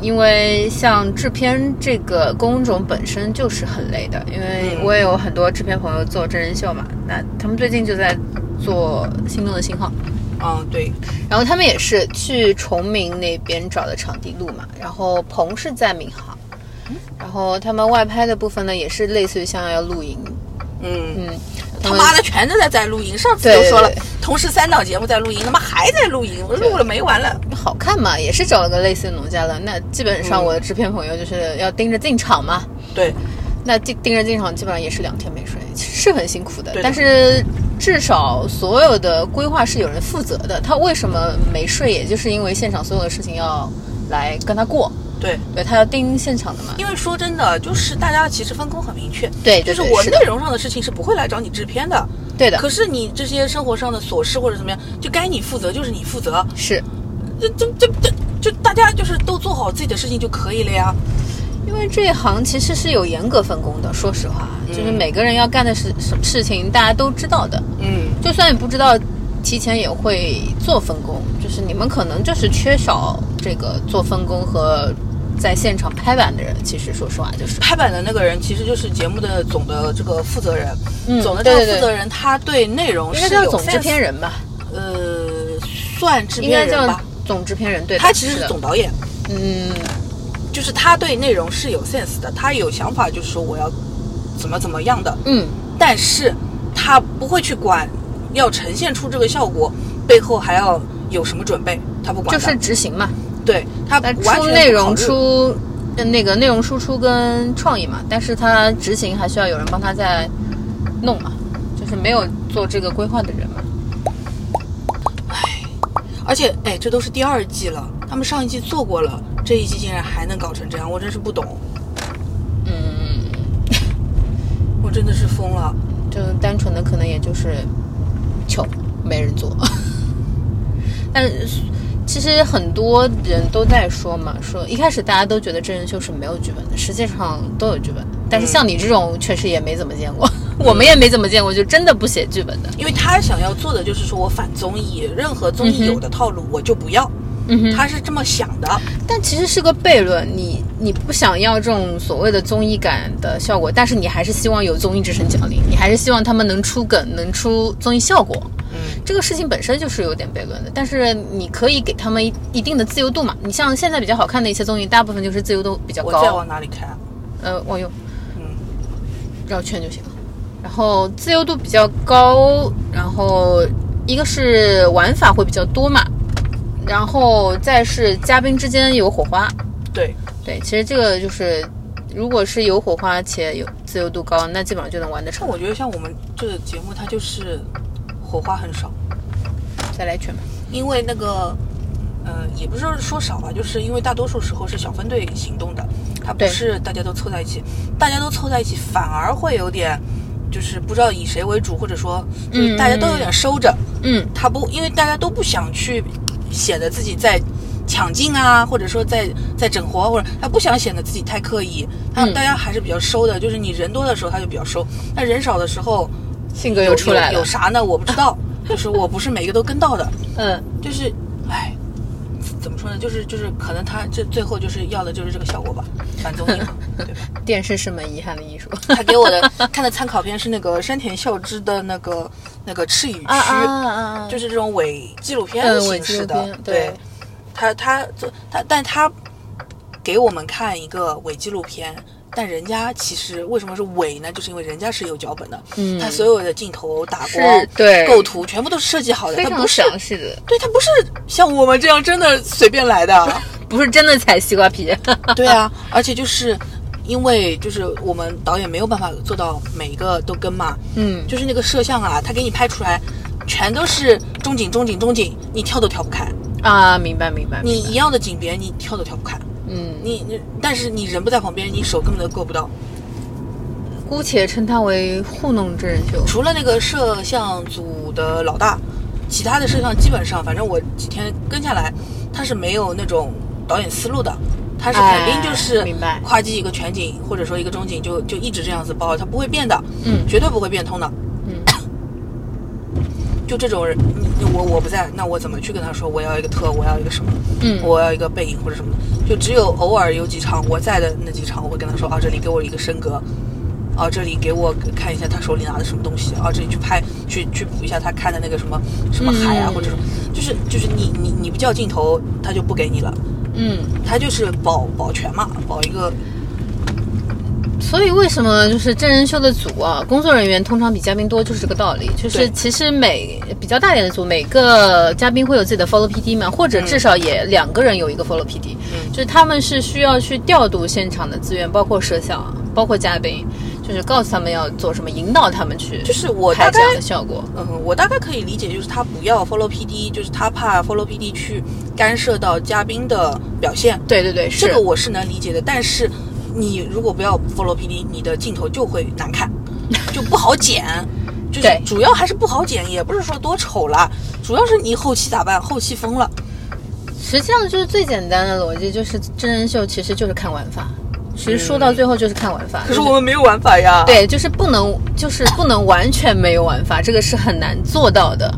因为像制片这个工种本身就是很累的，因为我也有很多制片朋友做真人秀嘛，那他们最近就在做《心动的信号》，嗯，对，然后他们也是去崇明那边找的场地录嘛，然后棚是在闵行，然后他们外拍的部分呢，也是类似于像要露营，嗯，嗯，他妈的全都在在录音。上次对都说了同时三档节目在录音，他妈还在录音，我录了没完了。好看嘛，也是找了个类似的农家乐。那基本上嗯我的制片朋友就是要盯着进场嘛，对，那盯盯着进场基本上也是两天没睡，是很辛苦的。的但是至少所有的规划是有人负责的。他为什么没睡，也就是因为现场所有的事情要来跟他过，对，对他要盯现场的嘛。因为说真的，就是大家其实分工很明确，对对对，就是我内容上的事情是不会来找你制片的，对的，可是你这些生活上的琐事或者怎么样，就该你负责就是你负责，是这这这这就大家就是都做好自己的事情就可以了呀。因为这一行其实是有严格分工的。说实话，就是每个人要干的事事事情，大家都知道的。嗯，就算你不知道，提前也会做分工。就是你们可能就是缺少这个做分工和在现场拍板的人。其实说实话，就是拍板的那个人其实就是节目的总的这个负责人，嗯总的这个负责人他对内容应该是有叫总制片人吧？呃，算制应该叫片人吧，总制片人。对，他其实是总导演，嗯，就是他对内容是有 sense 的，他有想法，就是说我要怎么怎么样的，嗯，但是他不会去管要呈现出这个效果背后还要有什么准备，他不管，就是执行嘛。对他出内容出呃那个内容输出跟创意嘛，但是他执行还需要有人帮他在弄嘛，就是没有做这个规划的人嘛。而且哎，这都是第二季了，他们上一季做过了，这一季竟然还能搞成这样，我真是不懂，嗯，我真的是疯了。就单纯的可能也就是穷，没人做。但是其实很多人都在说嘛，说一开始大家都觉得真人秀是没有剧本的，实际上都有剧本。但是像你这种确实也没怎么见过，我们也没怎么见过，就真的不写剧本的。因为他想要做的就是说我反综艺，任何综艺有的套路我就不要，嗯哼，他是这么想的。但其实是个悖论，你你不想要这种所谓的综艺感的效果，但是你还是希望有综艺之声降临，你还是希望他们能出梗，能出综艺效果。嗯，这个事情本身就是有点悖论的，但是你可以给他们一一定的自由度嘛。你像现在比较好看的一些综艺，大部分就是自由度比较我再高，往哪里开啊？呃，往右嗯，绕圈就行了。然后自由度比较高，然后一个是玩法会比较多嘛，然后再是嘉宾之间有火花，对，对，其实这个就是，如果是有火花且有自由度高，那基本上就能玩得成。我觉得像我们这个节目，它就是火花很少，再来一圈吧。因为那个，呃，也不是说少吧，就是因为大多数时候是小分队行动的，它不是大家都凑在一起，大家都凑在一起反而会有点，就是不知道以谁为主，或者说嗯大家都有点收着，嗯，他不，因为大家都不想去显得自己在抢镜啊，或者说在在整活，或者他不想显得自己太刻意，他、嗯大家还是比较收的，就是你人多的时候他就比较收，那人少的时候性格又出来了。有有啥呢？我不知道，就是我不是每个都跟到的，嗯，就是，唉，怎么说呢？就是就是可能他这最后就是要的就是这个效果吧，反综艺嘛，对吧？电视是门遗憾的艺术。他给我的看的参考片是那个山田孝之的那个那个赤羽区。啊啊啊！就是这种伪纪录片嗯伪形式的，对，他他做他，但他给我们看一个伪纪录片，但人家其实为什么是伪呢？就是因为人家是有脚本的，嗯他所有的镜头、打光、对构图全部都是设计好的，非常他不是，详细的，对他不是像我们这样真的随便来的，不是真的踩西瓜皮。对啊，而且就是。因为就是我们导演没有办法做到每一个都跟嘛，嗯，就是那个摄像啊，他给你拍出来，全都是中景、中景、中景，你跳都跳不开。啊，明白明白。你一样的景别，你跳都跳不开。嗯，你你，但是你人不在旁边，你手根本都够不到。姑且称他为糊弄真人秀。除了那个摄像组的老大，其他的摄像基本上，反正我几天跟下来，他是没有那种导演思路的。他是肯定就是哎明白夸叽一个全景或者说一个中景就就一直这样子包，他不会变的，嗯绝对不会变通的。嗯，就这种人，我我不在，那我怎么去跟他说我要一个特，我要一个什么？嗯。我要一个背影或者什么？的，就只有偶尔有几场我在的那几场，我会跟他说啊，这里给我一个升格，啊，这里给我看一下他手里拿的什么东西。啊，这里去拍去去补一下他看的那个什么什么海啊，嗯。或者说就是就是你你你不叫镜头，他就不给你了，嗯，他就是保保全嘛，保一个所以为什么就是真人秀的组啊，工作人员通常比嘉宾多，就是这个道理。就是其实每比较大点的组，每个嘉宾会有自己的 follow PD 嘛，或者至少也两个人有一个 follow PD，、嗯就是他们是需要去调度现场的资源，包括摄像，包括嘉宾，就是告诉他们要做什么，引导他们去，就是我大拍这样概的效果。嗯，我大概可以理解，就是他不要 follow PD，就是他怕 follow PD 去干涉到嘉宾的表现，对对对，这个我是能理解的。但是你如果不要 follow PD，你的镜头就会难看，就不好剪。就是主要还是不好剪，也不是说多丑啦，主要是你后期咋办？后期疯了。实际上就是最简单的逻辑，就是真人秀其实就是看玩法。其实说到最后就是看玩法。可是我们没有玩法呀。，对，就是不能，就是不能完全没有玩法，这个是很难做到的。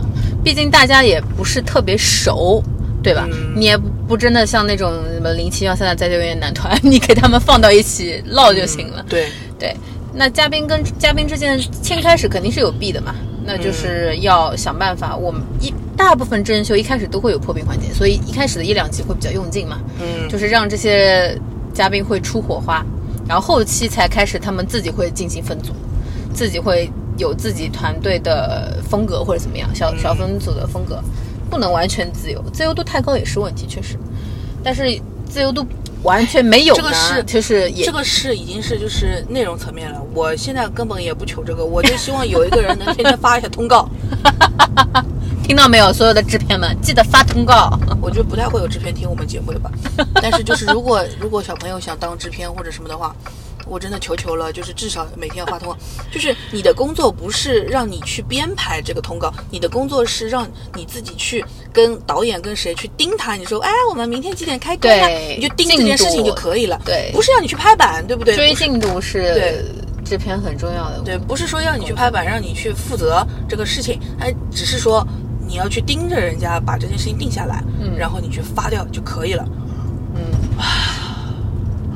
毕竟大家也不是特别熟，对吧？嗯你也不不真的像那种什么零七幺三的再救援男团，你给他们放到一起唠就行了。对，对，那嘉宾跟嘉宾之间的先开始肯定是有弊的嘛，那就是要想办法。我们一大部分真人秀一开始都会有破冰环节，所以一开始的一两集会比较用劲嘛。嗯，就是让这些嘉宾会出火花，然后后期才开始他们自己会进行分组，自己会有自己团队的风格或者怎么样，嗯小小分组的风格，不能完全自由，自由度太高也是问题，确实，但是自由度完全没有呢，这个是就是也这个是已经是就是内容层面了。我现在根本也不求这个，我就希望有一个人能天天发一下通告。听到没有，所有的制片们记得发通告。我觉得不太会有制片听我们节目的吧，但是就是如果如果小朋友想当制片或者什么的话，我真的求求了，就是至少每天要发通告。就是你的工作不是让你去编排这个通告，你的工作是让你自己去跟导演跟谁去盯他。你说，哎，我们明天几点开工啊？对你就盯这件事情就可以了。对不是让你去拍板，对不对？追进度是对制片很重要的。对，不是说要你去拍板，让你去负责这个事情，哎，只是说你要去盯着人家把这件事情定下来，嗯然后你去发掉就可以了。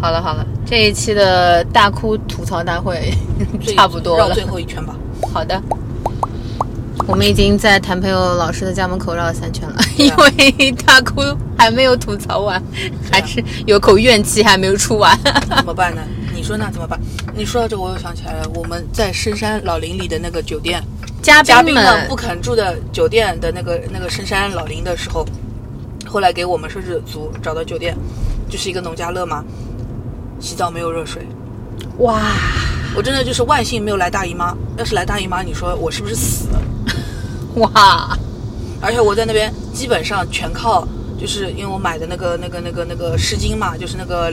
好了好了，这一期的大哭吐槽大会 差不多了。绕最后一圈吧。好的，我们已经在谭朋友老师的家门口绕了三圈了，因为大哭还没有吐槽完，还是有口怨气还没有出完。怎么办呢？你说那怎么办？你说到这，我又想起来了，我们在深山老林里的那个酒店，嘉嘉宾们不肯住的酒店的那个那个深山老林的时候，后来给我们摄制组找到酒店，就是一个农家乐嘛，洗澡没有热水。哇，我真的就是万幸没有来大姨妈，要是来大姨妈，你说我是不是死了？哇，而且我在那边基本上全靠，就是因为我买的那个那个那个那个湿巾嘛，就是那个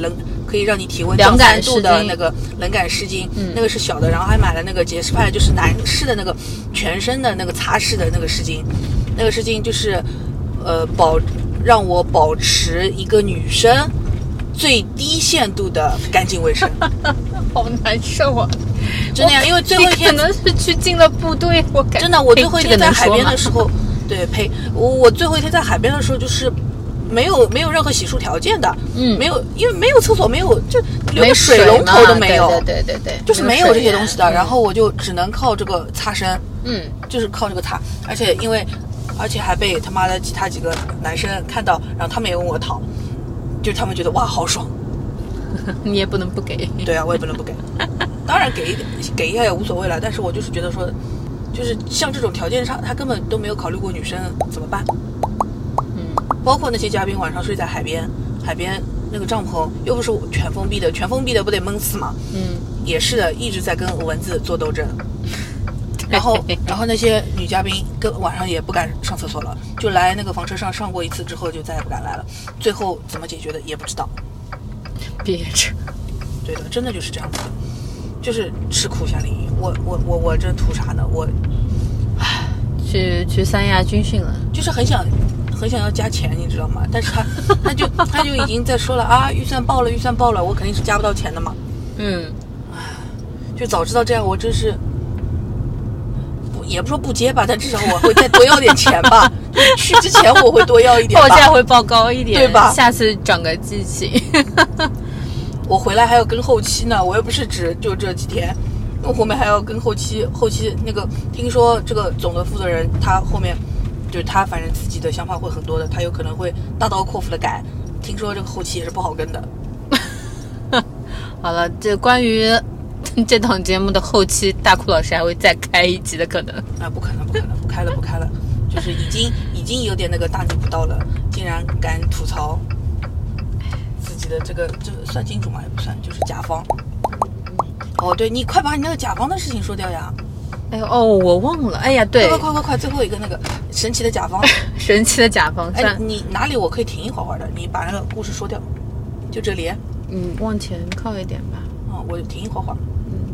冷可以让你体温降凉感三度的那个冷感湿巾，嗯那个是小的，然后还买了那个洁士派，就是男士的那个全身的那个擦拭的那个湿巾，那个湿巾就是呃保让我保持一个女生最低限度的干净卫生，好难受啊！真的呀，因为最后一天可能是去进了部队，我感真的，我最后一天在海边的时候，对呸，我我最后一天在海边的时候就是。没有没有任何洗漱条件的，嗯没有，因为没有厕所，没有，就连没个水龙头都没有，对对对对对，就是没有这些东西的。水然后我就只能靠这个擦身，嗯，就是靠这个擦，而且因为，而且还被他妈的其他几个男生看到，然后他们也问我讨，就是他们觉得哇好爽，你也不能不给。对啊，我也不能不给，当然给一点给一下也无所谓了，但是我就是觉得说，就是像这种条件上，他根本都没有考虑过女生怎么办。嗯，包括那些嘉宾晚上睡在海边，海边那个帐篷又不是全封闭的，全封闭的不得闷死吗？嗯，也是的，一直在跟蚊子做斗争。然后，然后那些女嘉宾跟晚上也不敢上厕所了，就来那个房车上上过一次之后，就再也不敢来了。最后怎么解决的也不知道。憋着。对的，真的就是这样子的，就是吃苦夏令营。我我我我这图啥呢？我唉去去三亚军训了，就是很想很想要加钱，你知道吗？但是他 他就他就已经在说了啊，预算爆了，预算爆了，我肯定是加不到钱的嘛。嗯，唉就早知道这样，我真是不也不说不接吧，但至少我会再多要点钱吧。去之前我会多要一点吧。报价会报高一点，对吧下次长个记性。我回来还要跟后期呢，我又不是只就这几天，我后面还要跟后期，后期那个听说这个总的负责人他后面就是他反正自己的想法会很多的，他有可能会大刀阔斧的改，听说这个后期也是不好跟的。好了，这关于 这档节目的后期，大哭老师还会再开一集的可能。啊，不可能，不可能，不开了，不开了，就是已经已经有点那个大逆不道了，竟然敢吐槽自己的这个这个算金主吗？也不算，就是甲方。哦，对你快把你那个甲方的事情说掉呀！哎呦哦，我忘了。哎呀，对快，快快快快，最后一个那个神奇的甲方。神奇的甲方，哎，你哪里我可以停一会儿会儿的？你把那个故事说掉，就这里啊，嗯，往前靠一点吧。我停一会儿会儿。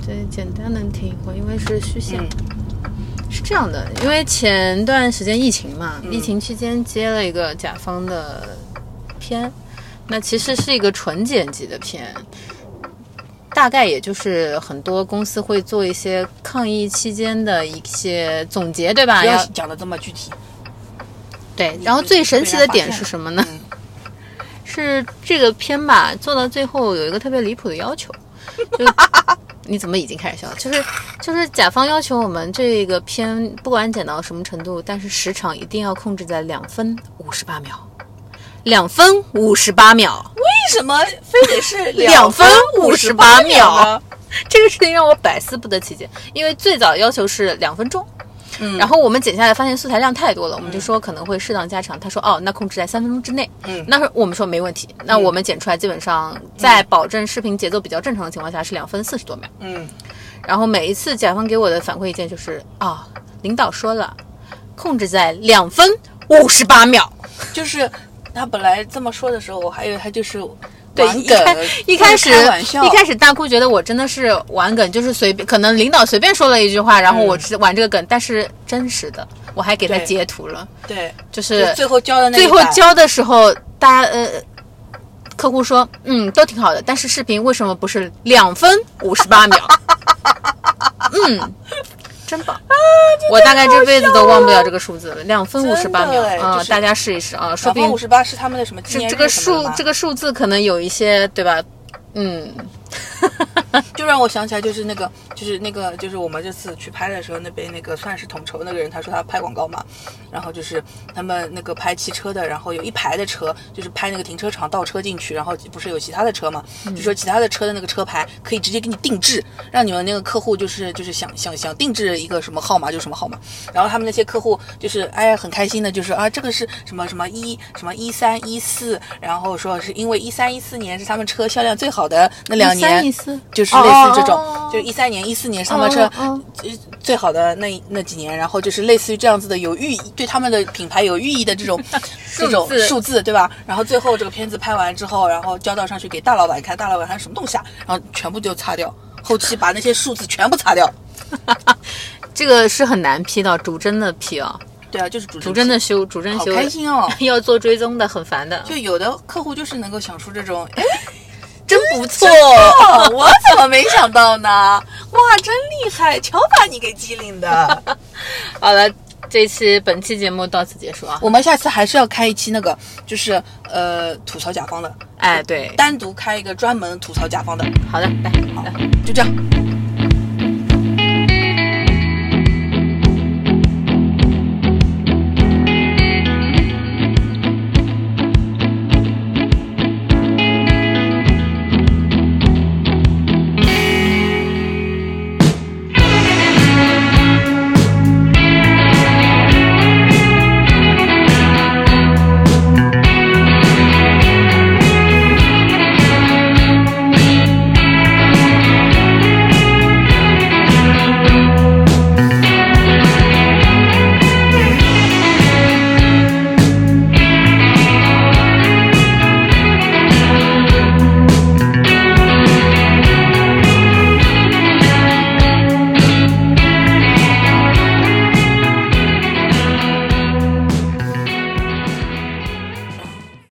嗯，对，简单能听一会儿，因为是虚线。嗯是这样的，因为前段时间疫情嘛，嗯疫情期间接了一个甲方的片，那其实是一个纯剪辑的片，大概也就是很多公司会做一些抗疫期间的一些总结，对吧？不要要讲的这么具体。对，然后最神奇的点是什么呢？嗯是这个片吧，做到最后有一个特别离谱的要求，就 你怎么已经开始笑了？就是就是甲方要求我们这个片不管剪到什么程度，但是时长一定要控制在两分五十八秒，两分五十八秒，为什么非得是 两分五58八秒？这个事情让我百思不得其解，因为最早要求是两分钟。嗯然后我们剪下来发现素材量太多了，我们就说可能会适当加长。他说哦，那控制在三分钟之内。嗯那我们说没问题。那我们剪出来基本上在保证视频节奏比较正常的情况下是两分四十多秒。嗯，然后每一次甲方给我的反馈意见就是啊、领导说了，控制在两分五十八秒。就是他本来这么说的时候，我还以为他就是对，玩梗一开一开始一开始大哭觉得我真的是玩梗，就是随便，可能领导随便说了一句话，然后我是玩这个梗，但是真实的，我还给他截图了，对，就是最后交的那最后交的时候，大家呃，客户说嗯都挺好的，但是视频为什么不是两分五十八秒？嗯，真棒！我大概这辈子都忘不了这个数字了，两分五十八秒啊、就是大家试一试啊，说不定五十八是他们的什么这这个数这个数字可能有一些对吧？嗯，就让我想起来，就是那个，就是那个，就是我们这次去拍的时候，那边那个算是统筹那个人，他说他拍广告嘛，然后就是他们那个拍汽车的，然后有一排的车，就是拍那个停车场倒车进去，然后不是有其他的车嘛，就说其他的车的那个车牌可以直接给你定制，让你们那个客户就是就是想想想定制一个什么号码就什么号码，然后他们那些客户就是哎呀很开心的，就是啊这个是什么什么一什么一三一四，然后说是因为一三一四年是他们车销量最好的那两年，一四就是类似这种，哦就是一三年、一四年上班车、最好的那那几年，然后就是类似于这样子的有寓意，对他们的品牌有寓意的这种 这种数字，对吧？然后最后这个片子拍完之后，然后交到上去给大老板看，大老板看什么东西啊？然后全部就擦掉，后期把那些数字全部擦掉。这个是很难批到，主帧的批啊，对啊，就是主主帧的修，主帧好修，开心哦！要做追踪的，很烦的，就有的客户就是能够想出这种，哎，真不错。哦，我怎么没想到呢？哇，真厉害！瞧把你给机灵的。好了，这期本期节目到此结束啊。我们下次还是要开一期那个，就是呃吐槽甲方的，哎，对，单独开一个专门吐槽甲方的，好的，来，来。就这样。